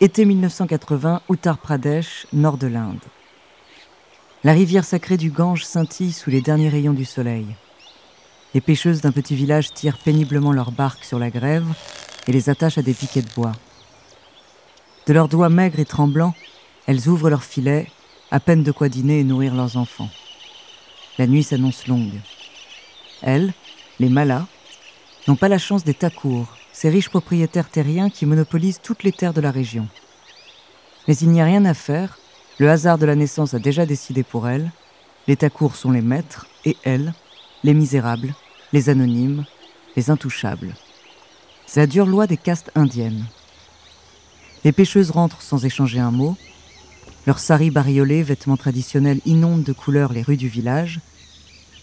Été 1980, Uttar Pradesh, nord de l'Inde. La rivière sacrée du Gange scintille sous les derniers rayons du soleil. Les pêcheuses d'un petit village tirent péniblement leurs barques sur la grève et les attachent à des piquets de bois. De leurs doigts maigres et tremblants, elles ouvrent leurs filets, à peine de quoi dîner et nourrir leurs enfants. La nuit s'annonce longue. Elles, les malas, n'ont pas la chance des Takours, ces riches propriétaires terriens qui monopolisent toutes les terres de la région. Mais il n'y a rien à faire, le hasard de la naissance a déjà décidé pour elles, les Takours sont les maîtres, et elles, les misérables, les anonymes, les intouchables. C'est la dure loi des castes indiennes. Les pêcheuses rentrent sans échanger un mot, leurs saris bariolés, vêtements traditionnels, inondent de couleurs les rues du village,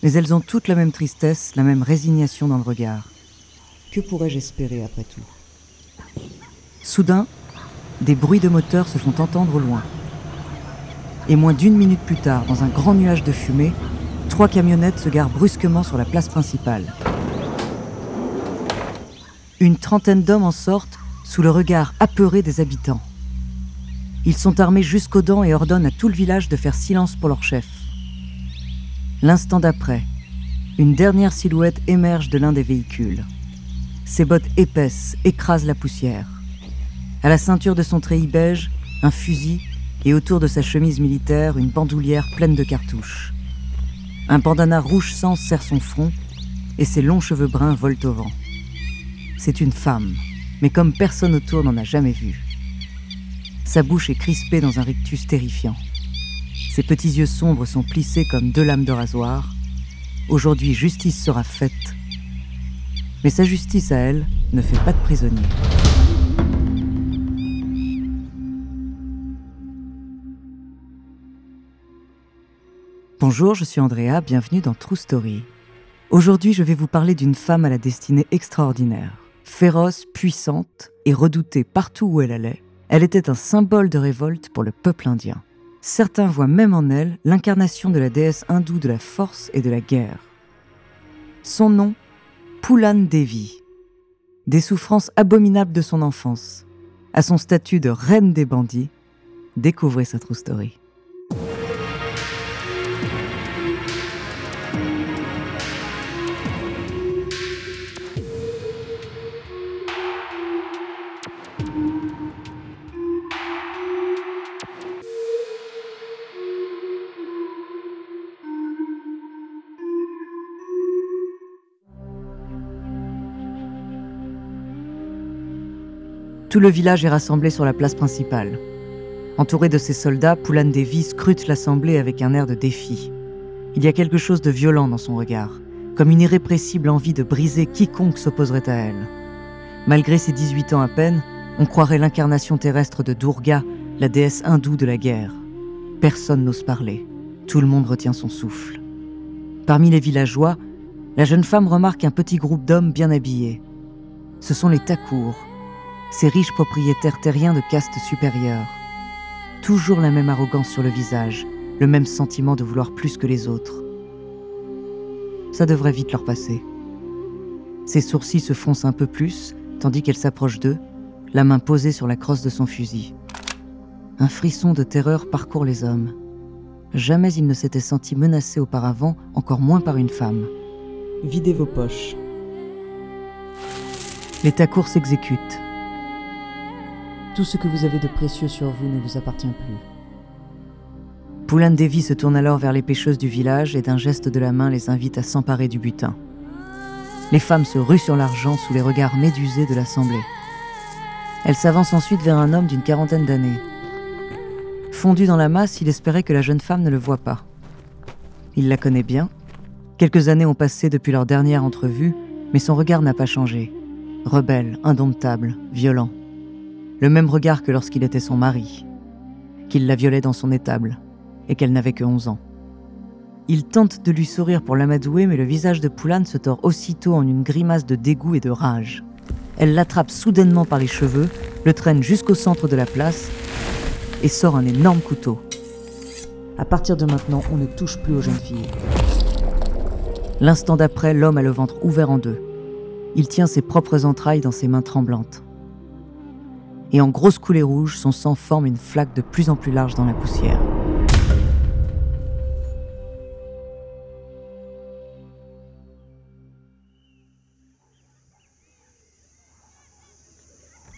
mais elles ont toutes la même tristesse, la même résignation dans le regard. Que pourrais-je espérer après tout? Soudain, des bruits de moteurs se font entendre au loin. Et moins d'une minute plus tard, dans un grand nuage de fumée, trois camionnettes se garent brusquement sur la place principale. Une trentaine d'hommes en sortent sous le regard apeuré des habitants. Ils sont armés jusqu'aux dents et ordonnent à tout le village de faire silence pour leur chef. L'instant d'après, une dernière silhouette émerge de l'un des véhicules. Ses bottes épaisses écrasent la poussière. À la ceinture de son treillis beige, un fusil et autour de sa chemise militaire, une bandoulière pleine de cartouches. Un bandana rouge sang serre son front et ses longs cheveux bruns volent au vent. C'est une femme, mais comme personne autour n'en a jamais vu. Sa bouche est crispée dans un rictus terrifiant. Ses petits yeux sombres sont plissés comme deux lames de rasoir. Aujourd'hui, justice sera faite mais sa justice à elle ne fait pas de prisonnier. Bonjour, je suis Andrea, bienvenue dans True Story. Aujourd'hui, je vais vous parler d'une femme à la destinée extraordinaire. Féroce, puissante et redoutée partout où elle allait, elle était un symbole de révolte pour le peuple indien. Certains voient même en elle l'incarnation de la déesse hindoue de la force et de la guerre. Son nom Poulan Devi. Des souffrances abominables de son enfance, à son statut de reine des bandits, découvrez sa true story. Tout le village est rassemblé sur la place principale. Entouré de ses soldats, Poulan Devi scrute l'assemblée avec un air de défi. Il y a quelque chose de violent dans son regard, comme une irrépressible envie de briser quiconque s'opposerait à elle. Malgré ses 18 ans à peine, on croirait l'incarnation terrestre de Durga, la déesse hindoue de la guerre. Personne n'ose parler. Tout le monde retient son souffle. Parmi les villageois, la jeune femme remarque un petit groupe d'hommes bien habillés. Ce sont les Takours, ces riches propriétaires terriens de caste supérieure. Toujours la même arrogance sur le visage, le même sentiment de vouloir plus que les autres. Ça devrait vite leur passer. Ses sourcils se froncent un peu plus, tandis qu'elle s'approche d'eux, la main posée sur la crosse de son fusil. Un frisson de terreur parcourt les hommes. Jamais ils ne s'étaient sentis menacés auparavant, encore moins par une femme. Videz vos poches. Les tacours s'exécutent. Tout ce que vous avez de précieux sur vous ne vous appartient plus. Poulain Devi se tourne alors vers les pêcheuses du village et d'un geste de la main les invite à s'emparer du butin. Les femmes se ruent sur l'argent sous les regards médusés de l'assemblée. Elle s'avance ensuite vers un homme d'une quarantaine d'années. Fondu dans la masse, il espérait que la jeune femme ne le voie pas. Il la connaît bien. Quelques années ont passé depuis leur dernière entrevue, mais son regard n'a pas changé. Rebelle, indomptable, violent le même regard que lorsqu'il était son mari, qu'il la violait dans son étable et qu'elle n'avait que 11 ans. Il tente de lui sourire pour l'amadouer, mais le visage de Poulane se tord aussitôt en une grimace de dégoût et de rage. Elle l'attrape soudainement par les cheveux, le traîne jusqu'au centre de la place et sort un énorme couteau. À partir de maintenant, on ne touche plus aux jeunes filles. L'instant d'après, l'homme a le ventre ouvert en deux. Il tient ses propres entrailles dans ses mains tremblantes. Et en grosses coulées rouges, son sang forme une flaque de plus en plus large dans la poussière.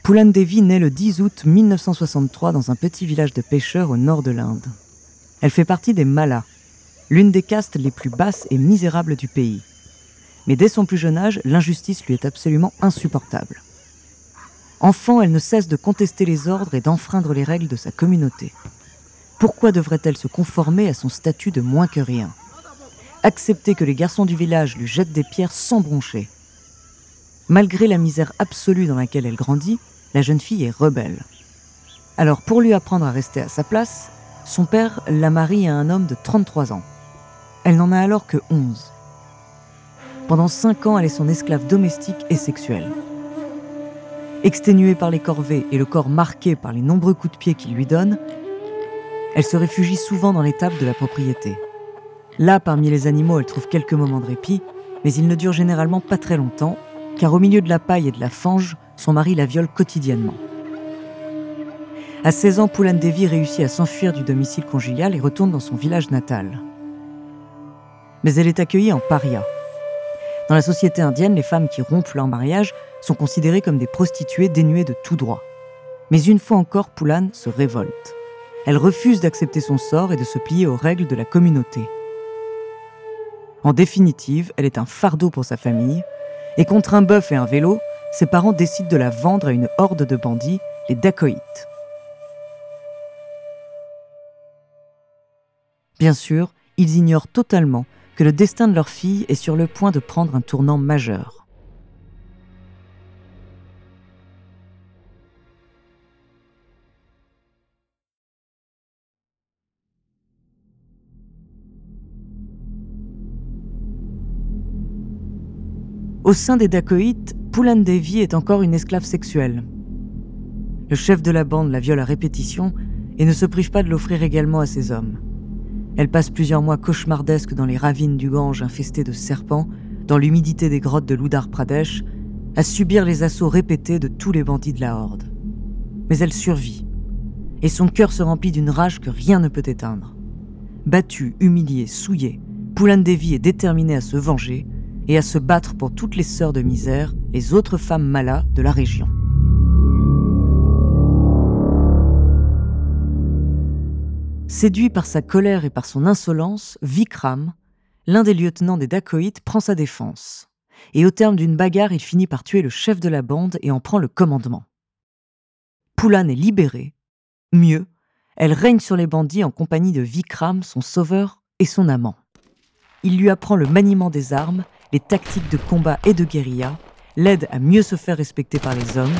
Poulan Devi naît le 10 août 1963 dans un petit village de pêcheurs au nord de l'Inde. Elle fait partie des Malas, l'une des castes les plus basses et misérables du pays. Mais dès son plus jeune âge, l'injustice lui est absolument insupportable. Enfant, elle ne cesse de contester les ordres et d'enfreindre les règles de sa communauté. Pourquoi devrait-elle se conformer à son statut de moins que rien? Accepter que les garçons du village lui jettent des pierres sans broncher. Malgré la misère absolue dans laquelle elle grandit, la jeune fille est rebelle. Alors pour lui apprendre à rester à sa place, son père la marie à un homme de 33 ans. Elle n'en a alors que 11. Pendant 5 ans, elle est son esclave domestique et sexuelle. Exténuée par les corvées et le corps marqué par les nombreux coups de pied qu'il lui donne, elle se réfugie souvent dans l'étape de la propriété. Là, parmi les animaux, elle trouve quelques moments de répit, mais ils ne durent généralement pas très longtemps, car au milieu de la paille et de la fange, son mari la viole quotidiennement. À 16 ans, Poulan Devi réussit à s'enfuir du domicile conjugal et retourne dans son village natal. Mais elle est accueillie en paria. Dans la société indienne, les femmes qui rompent leur mariage sont considérées comme des prostituées dénuées de tout droit. Mais une fois encore, Poulan se révolte. Elle refuse d'accepter son sort et de se plier aux règles de la communauté. En définitive, elle est un fardeau pour sa famille, et contre un bœuf et un vélo, ses parents décident de la vendre à une horde de bandits, les dacoïtes. Bien sûr, ils ignorent totalement que le destin de leur fille est sur le point de prendre un tournant majeur. Au sein des Dacoïtes, Poulan Devi est encore une esclave sexuelle. Le chef de la bande la viole à répétition et ne se prive pas de l'offrir également à ses hommes. Elle passe plusieurs mois cauchemardesques dans les ravines du Gange infestées de serpents, dans l'humidité des grottes de l'Udar Pradesh, à subir les assauts répétés de tous les bandits de la Horde. Mais elle survit, et son cœur se remplit d'une rage que rien ne peut éteindre. Battue, humiliée, souillée, Poulan Devi est déterminée à se venger et à se battre pour toutes les sœurs de misère, les autres femmes malas de la région. Séduit par sa colère et par son insolence, Vikram, l'un des lieutenants des Dacoïtes, prend sa défense. Et au terme d'une bagarre, il finit par tuer le chef de la bande et en prend le commandement. Poulan est libérée. Mieux, elle règne sur les bandits en compagnie de Vikram, son sauveur et son amant. Il lui apprend le maniement des armes les tactiques de combat et de guérilla, l'aident à mieux se faire respecter par les hommes,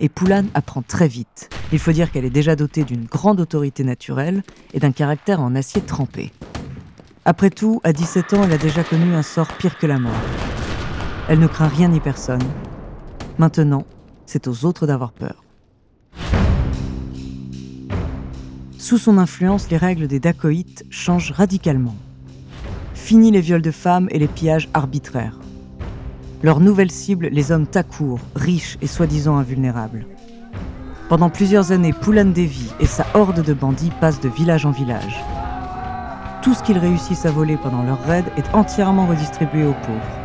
et Poulan apprend très vite. Il faut dire qu'elle est déjà dotée d'une grande autorité naturelle et d'un caractère en acier trempé. Après tout, à 17 ans, elle a déjà connu un sort pire que la mort. Elle ne craint rien ni personne. Maintenant, c'est aux autres d'avoir peur. Sous son influence, les règles des dacoïtes changent radicalement. Fini les viols de femmes et les pillages arbitraires. Leur nouvelle cible, les hommes takours, riches et soi-disant invulnérables. Pendant plusieurs années, Poulan Devi et sa horde de bandits passent de village en village. Tout ce qu'ils réussissent à voler pendant leur raid est entièrement redistribué aux pauvres.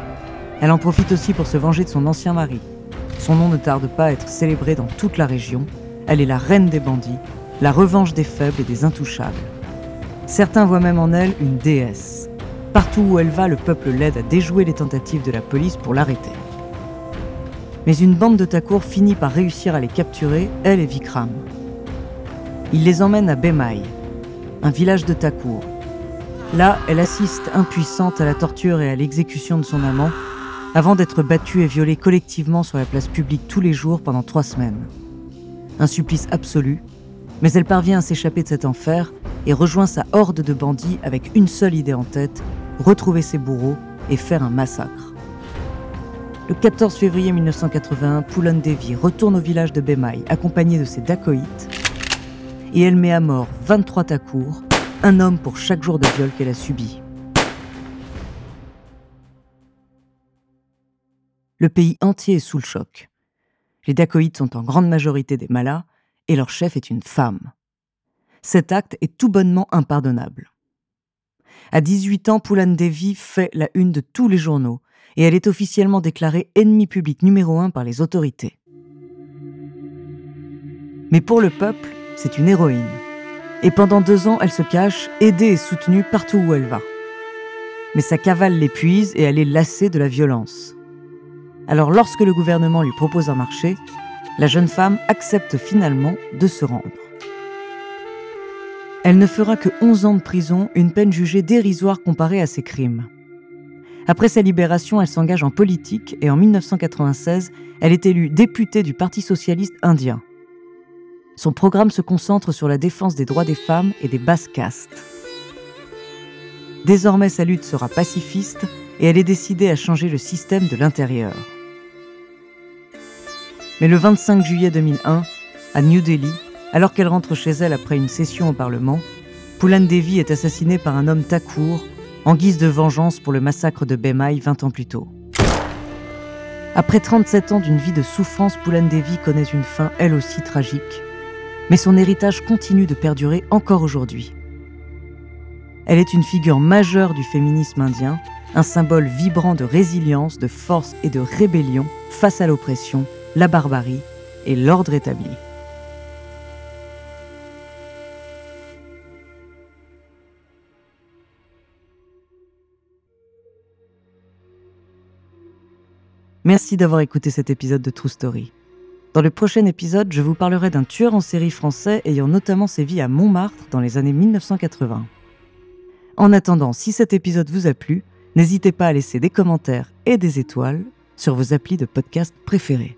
Elle en profite aussi pour se venger de son ancien mari. Son nom ne tarde pas à être célébré dans toute la région. Elle est la reine des bandits, la revanche des faibles et des intouchables. Certains voient même en elle une déesse. Partout où elle va, le peuple l'aide à déjouer les tentatives de la police pour l'arrêter. Mais une bande de Takour finit par réussir à les capturer, elle et Vikram. Il les emmène à Bemai, un village de Takour. Là, elle assiste impuissante à la torture et à l'exécution de son amant, avant d'être battue et violée collectivement sur la place publique tous les jours pendant trois semaines. Un supplice absolu, mais elle parvient à s'échapper de cet enfer et rejoint sa horde de bandits avec une seule idée en tête, retrouver ses bourreaux et faire un massacre. Le 14 février 1981, Poulan Devi retourne au village de Bemai accompagnée de ses dacoïtes et elle met à mort 23 takours, un homme pour chaque jour de viol qu'elle a subi. Le pays entier est sous le choc. Les dacoïdes sont en grande majorité des malas et leur chef est une femme. Cet acte est tout bonnement impardonnable. À 18 ans, Poulan Devi fait la une de tous les journaux et elle est officiellement déclarée ennemie publique numéro un par les autorités. Mais pour le peuple, c'est une héroïne. Et pendant deux ans, elle se cache, aidée et soutenue partout où elle va. Mais sa cavale l'épuise et elle est lassée de la violence. Alors lorsque le gouvernement lui propose un marché, la jeune femme accepte finalement de se rendre. Elle ne fera que 11 ans de prison, une peine jugée dérisoire comparée à ses crimes. Après sa libération, elle s'engage en politique et en 1996, elle est élue députée du Parti socialiste indien. Son programme se concentre sur la défense des droits des femmes et des basses castes. Désormais, sa lutte sera pacifiste et elle est décidée à changer le système de l'intérieur. Mais le 25 juillet 2001, à New Delhi, alors qu'elle rentre chez elle après une session au Parlement, Poulan Devi est assassinée par un homme Thakur en guise de vengeance pour le massacre de Bemai 20 ans plus tôt. Après 37 ans d'une vie de souffrance, Poulan Devi connaît une fin elle aussi tragique, mais son héritage continue de perdurer encore aujourd'hui. Elle est une figure majeure du féminisme indien, un symbole vibrant de résilience, de force et de rébellion face à l'oppression la barbarie et l'ordre établi. Merci d'avoir écouté cet épisode de True Story. Dans le prochain épisode, je vous parlerai d'un tueur en série français ayant notamment sévi à Montmartre dans les années 1980. En attendant, si cet épisode vous a plu, n'hésitez pas à laisser des commentaires et des étoiles sur vos applis de podcast préférés.